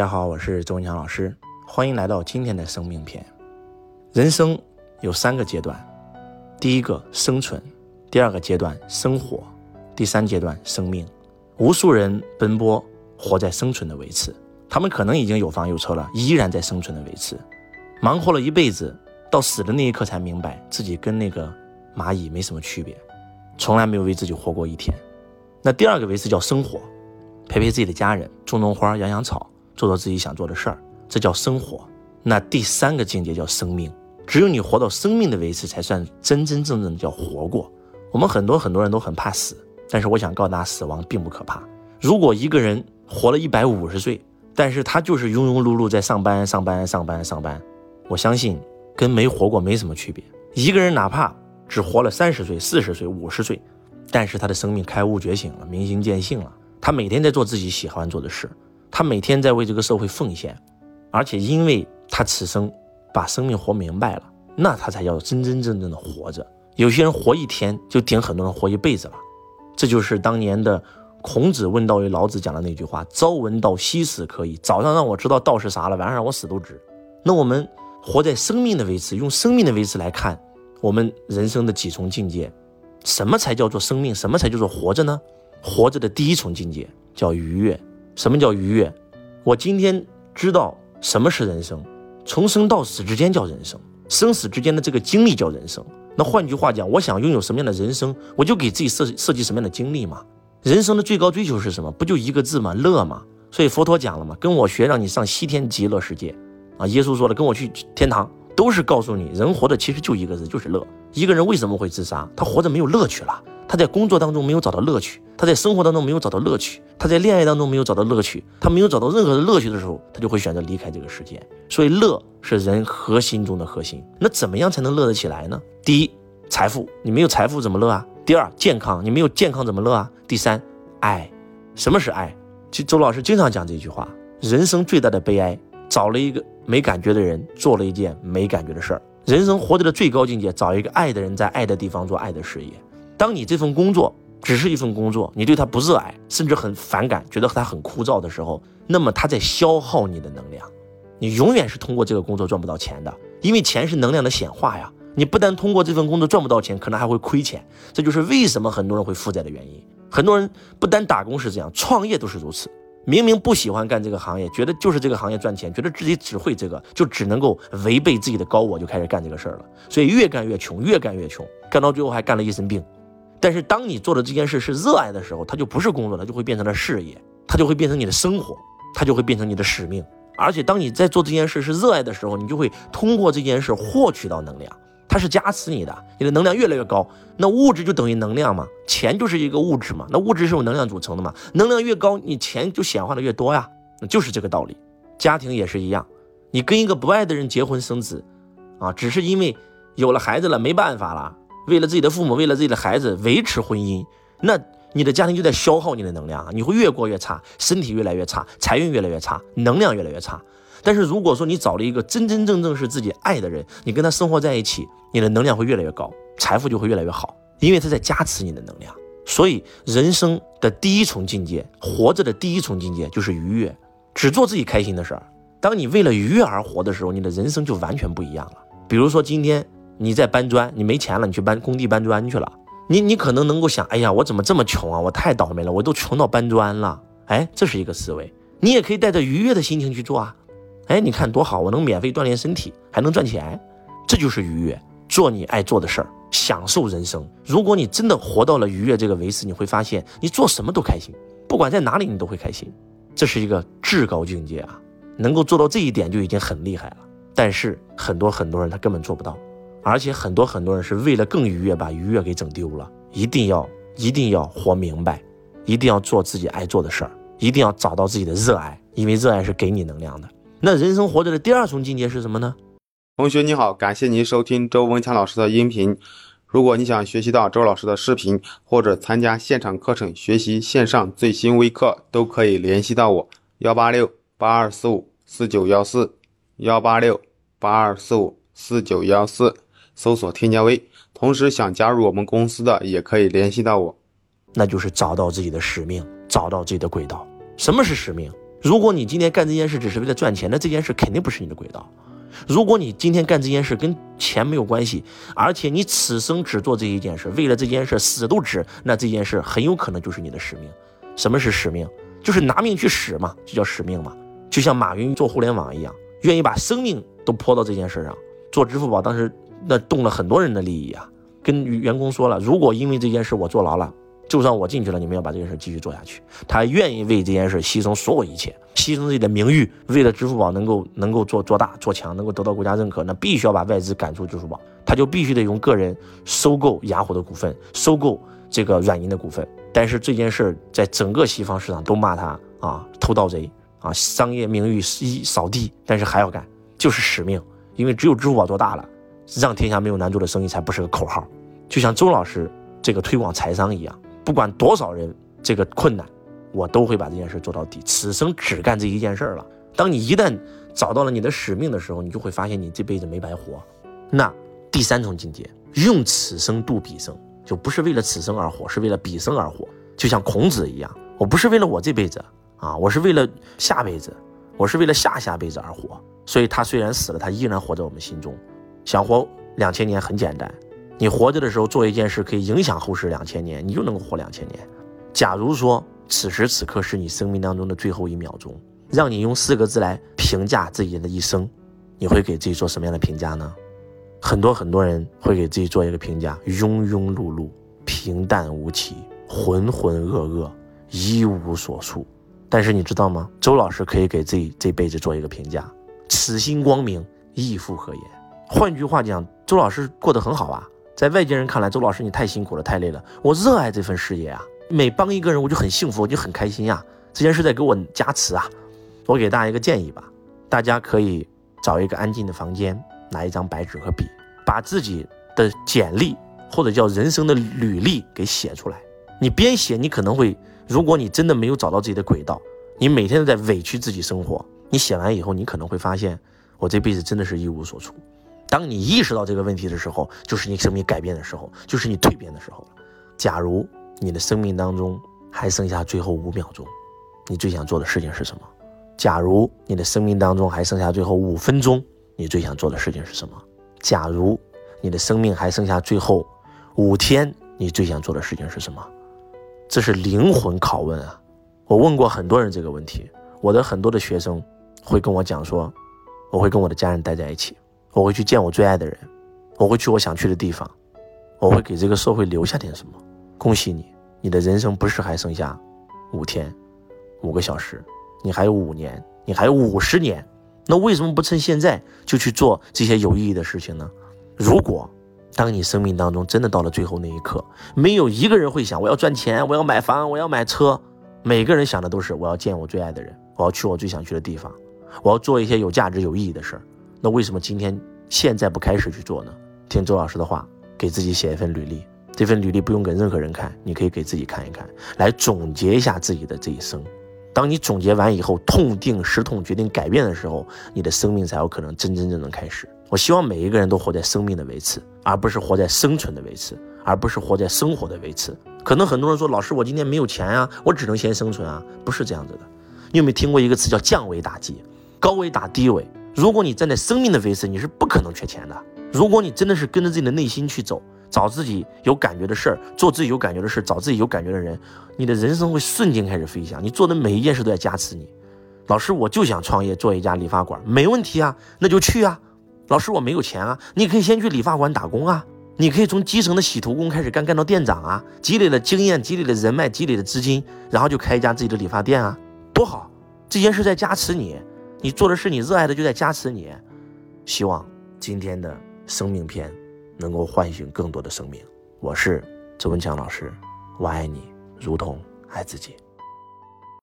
大家好，我是周文强老师，欢迎来到今天的生命篇。人生有三个阶段，第一个生存，第二个阶段生活，第三阶段生命。无数人奔波，活在生存的维持，他们可能已经有房有车了，依然在生存的维持，忙活了一辈子，到死的那一刻才明白自己跟那个蚂蚁没什么区别，从来没有为自己活过一天。那第二个维持叫生活，陪陪自己的家人，种种花，养养草。做做自己想做的事儿，这叫生活。那第三个境界叫生命，只有你活到生命的维持，才算真真正正的叫活过。我们很多很多人都很怕死，但是我想告诉大家，死亡并不可怕。如果一个人活了一百五十岁，但是他就是庸庸碌碌在上班上班上班上班，我相信跟没活过没什么区别。一个人哪怕只活了三十岁、四十岁、五十岁，但是他的生命开悟觉醒了，明心见性了，他每天在做自己喜欢做的事。他每天在为这个社会奉献，而且因为他此生把生命活明白了，那他才叫真真正正的活着。有些人活一天就顶很多人活一辈子了，这就是当年的孔子问道于老子讲的那句话：“朝闻道，夕死可以。”早上让我知道道是啥了，晚上让我死都值。那我们活在生命的维持，用生命的维持来看我们人生的几重境界，什么才叫做生命？什么才叫做活着呢？活着的第一重境界叫愉悦。什么叫愉悦？我今天知道什么是人生，从生到死之间叫人生，生死之间的这个经历叫人生。那换句话讲，我想拥有什么样的人生，我就给自己设设计什么样的经历嘛。人生的最高追求是什么？不就一个字吗？乐嘛。所以佛陀讲了嘛，跟我学，让你上西天极乐世界啊。耶稣说了，跟我去天堂，都是告诉你，人活的其实就一个字，就是乐。一个人为什么会自杀？他活着没有乐趣了。他在工作当中没有找到乐趣，他在生活当中没有找到乐趣，他在恋爱当中没有找到乐趣，他没有找到任何的乐趣的时候，他就会选择离开这个世界。所以，乐是人核心中的核心。那怎么样才能乐得起来呢？第一，财富，你没有财富怎么乐啊？第二，健康，你没有健康怎么乐啊？第三，爱，什么是爱？其实周老师经常讲这句话：人生最大的悲哀，找了一个没感觉的人，做了一件没感觉的事儿。人生活着的最高境界，找一个爱的人，在爱的地方做爱的事业。当你这份工作只是一份工作，你对他不热爱，甚至很反感，觉得他很枯燥的时候，那么他在消耗你的能量。你永远是通过这个工作赚不到钱的，因为钱是能量的显化呀。你不但通过这份工作赚不到钱，可能还会亏钱。这就是为什么很多人会负债的原因。很多人不单打工是这样，创业都是如此。明明不喜欢干这个行业，觉得就是这个行业赚钱，觉得自己只会这个，就只能够违背自己的高我，就开始干这个事儿了。所以越干越穷，越干越穷，干到最后还干了一身病。但是当你做的这件事是热爱的时候，它就不是工作，它就会变成了事业，它就会变成你的生活，它就会变成你的使命。而且当你在做这件事是热爱的时候，你就会通过这件事获取到能量，它是加持你的，你的能量越来越高。那物质就等于能量嘛，钱就是一个物质嘛，那物质是由能量组成的嘛，能量越高，你钱就显化的越多呀，那就是这个道理。家庭也是一样，你跟一个不爱的人结婚生子，啊，只是因为有了孩子了，没办法了。为了自己的父母，为了自己的孩子维持婚姻，那你的家庭就在消耗你的能量啊！你会越过越差，身体越来越差，财运越来越差，能量越来越差。但是如果说你找了一个真真正正是自己爱的人，你跟他生活在一起，你的能量会越来越高，财富就会越来越好，因为他在加持你的能量。所以人生的第一重境界，活着的第一重境界就是愉悦，只做自己开心的事儿。当你为了愉悦而活的时候，你的人生就完全不一样了。比如说今天。你在搬砖，你没钱了，你去搬工地搬砖去了。你你可能能够想，哎呀，我怎么这么穷啊？我太倒霉了，我都穷到搬砖了。哎，这是一个思维。你也可以带着愉悦的心情去做啊。哎，你看多好，我能免费锻炼身体，还能赚钱，这就是愉悦。做你爱做的事儿，享受人生。如果你真的活到了愉悦这个维持，你会发现你做什么都开心，不管在哪里你都会开心。这是一个至高境界啊！能够做到这一点就已经很厉害了。但是很多很多人他根本做不到。而且很多很多人是为了更愉悦，把愉悦给整丢了。一定要一定要活明白，一定要做自己爱做的事儿，一定要找到自己的热爱，因为热爱是给你能量的。那人生活着的第二重境界是什么呢？同学你好，感谢您收听周文强老师的音频。如果你想学习到周老师的视频，或者参加现场课程学习线上最新微课，都可以联系到我：幺八六八二四五四九幺四，幺八六八二四五四九幺四。搜索添加微，同时想加入我们公司的也可以联系到我。那就是找到自己的使命，找到自己的轨道。什么是使命？如果你今天干这件事只是为了赚钱，那这件事肯定不是你的轨道。如果你今天干这件事跟钱没有关系，而且你此生只做这一件事，为了这件事死都值，那这件事很有可能就是你的使命。什么是使命？就是拿命去使嘛，就叫使命嘛。就像马云做互联网一样，愿意把生命都泼到这件事上。做支付宝当时那动了很多人的利益啊，跟员工说了，如果因为这件事我坐牢了。就算我进去了，你们要把这件事继续做下去。他愿意为这件事牺牲所有一切，牺牲自己的名誉，为了支付宝能够能够做做大做强，能够得到国家认可，那必须要把外资赶出支付宝，他就必须得用个人收购雅虎的股份，收购这个软银的股份。但是这件事在整个西方市场都骂他啊，偷盗贼啊，商业名誉一扫地，但是还要干，就是使命，因为只有支付宝做大了，让天下没有难做的生意才不是个口号。就像周老师这个推广财商一样。不管多少人，这个困难，我都会把这件事做到底。此生只干这一件事了。当你一旦找到了你的使命的时候，你就会发现你这辈子没白活。那第三重境界，用此生度彼生，就不是为了此生而活，是为了彼生而活。就像孔子一样，我不是为了我这辈子啊，我是为了下辈子，我是为了下下辈子而活。所以他虽然死了，他依然活在我们心中。想活两千年很简单。你活着的时候做一件事，可以影响后世两千年，你就能够活两千年。假如说此时此刻是你生命当中的最后一秒钟，让你用四个字来评价自己的一生，你会给自己做什么样的评价呢？很多很多人会给自己做一个评价：庸庸碌碌、平淡无奇、浑浑噩噩、一无所处。但是你知道吗？周老师可以给自己这辈子做一个评价：此心光明，亦复何言？换句话讲，周老师过得很好啊。在外界人看来，周老师你太辛苦了，太累了。我热爱这份事业啊，每帮一个人我就很幸福，我就很开心呀。这件事在给我加持啊。我给大家一个建议吧，大家可以找一个安静的房间，拿一张白纸和笔，把自己的简历或者叫人生的履历给写出来。你边写，你可能会，如果你真的没有找到自己的轨道，你每天都在委屈自己生活。你写完以后，你可能会发现，我这辈子真的是一无所处。当你意识到这个问题的时候，就是你生命改变的时候，就是你蜕变的时候。假如你的生命当中还剩下最后五秒钟，你最想做的事情是什么？假如你的生命当中还剩下最后五分钟，你最想做的事情是什么？假如你的生命还剩下最后五天，你最想做的事情是什么？这是灵魂拷问啊！我问过很多人这个问题，我的很多的学生会跟我讲说，我会跟我的家人待在一起。我会去见我最爱的人，我会去我想去的地方，我会给这个社会留下点什么。恭喜你，你的人生不是还剩下五天、五个小时，你还有五年，你还有五十年。那为什么不趁现在就去做这些有意义的事情呢？如果当你生命当中真的到了最后那一刻，没有一个人会想我要赚钱，我要买房，我要买车，每个人想的都是我要见我最爱的人，我要去我最想去的地方，我要做一些有价值、有意义的事儿。那为什么今天现在不开始去做呢？听周老师的话，给自己写一份履历。这份履历不用给任何人看，你可以给自己看一看，来总结一下自己的这一生。当你总结完以后，痛定思痛，决定改变的时候，你的生命才有可能真真正正开始。我希望每一个人都活在生命的维持，而不是活在生存的维持，而不是活在生活的维持。可能很多人说，老师，我今天没有钱啊，我只能先生存啊，不是这样子的。你有没有听过一个词叫降维打击，高维打低维？如果你站在生命的维持，你是不可能缺钱的。如果你真的是跟着自己的内心去走，找自己有感觉的事儿，做自己有感觉的事，找自己有感觉的人，你的人生会瞬间开始飞翔。你做的每一件事都在加持你。老师，我就想创业做一家理发馆，没问题啊，那就去啊。老师，我没有钱啊，你可以先去理发馆打工啊，你可以从基层的洗头工开始干，干到店长啊，积累了经验，积累了人脉，积累了资金，然后就开一家自己的理发店啊，多好！这件事在加持你。你做的是你热爱的，就在加持你。希望今天的生命篇能够唤醒更多的生命。我是周文强老师，我爱你，如同爱自己。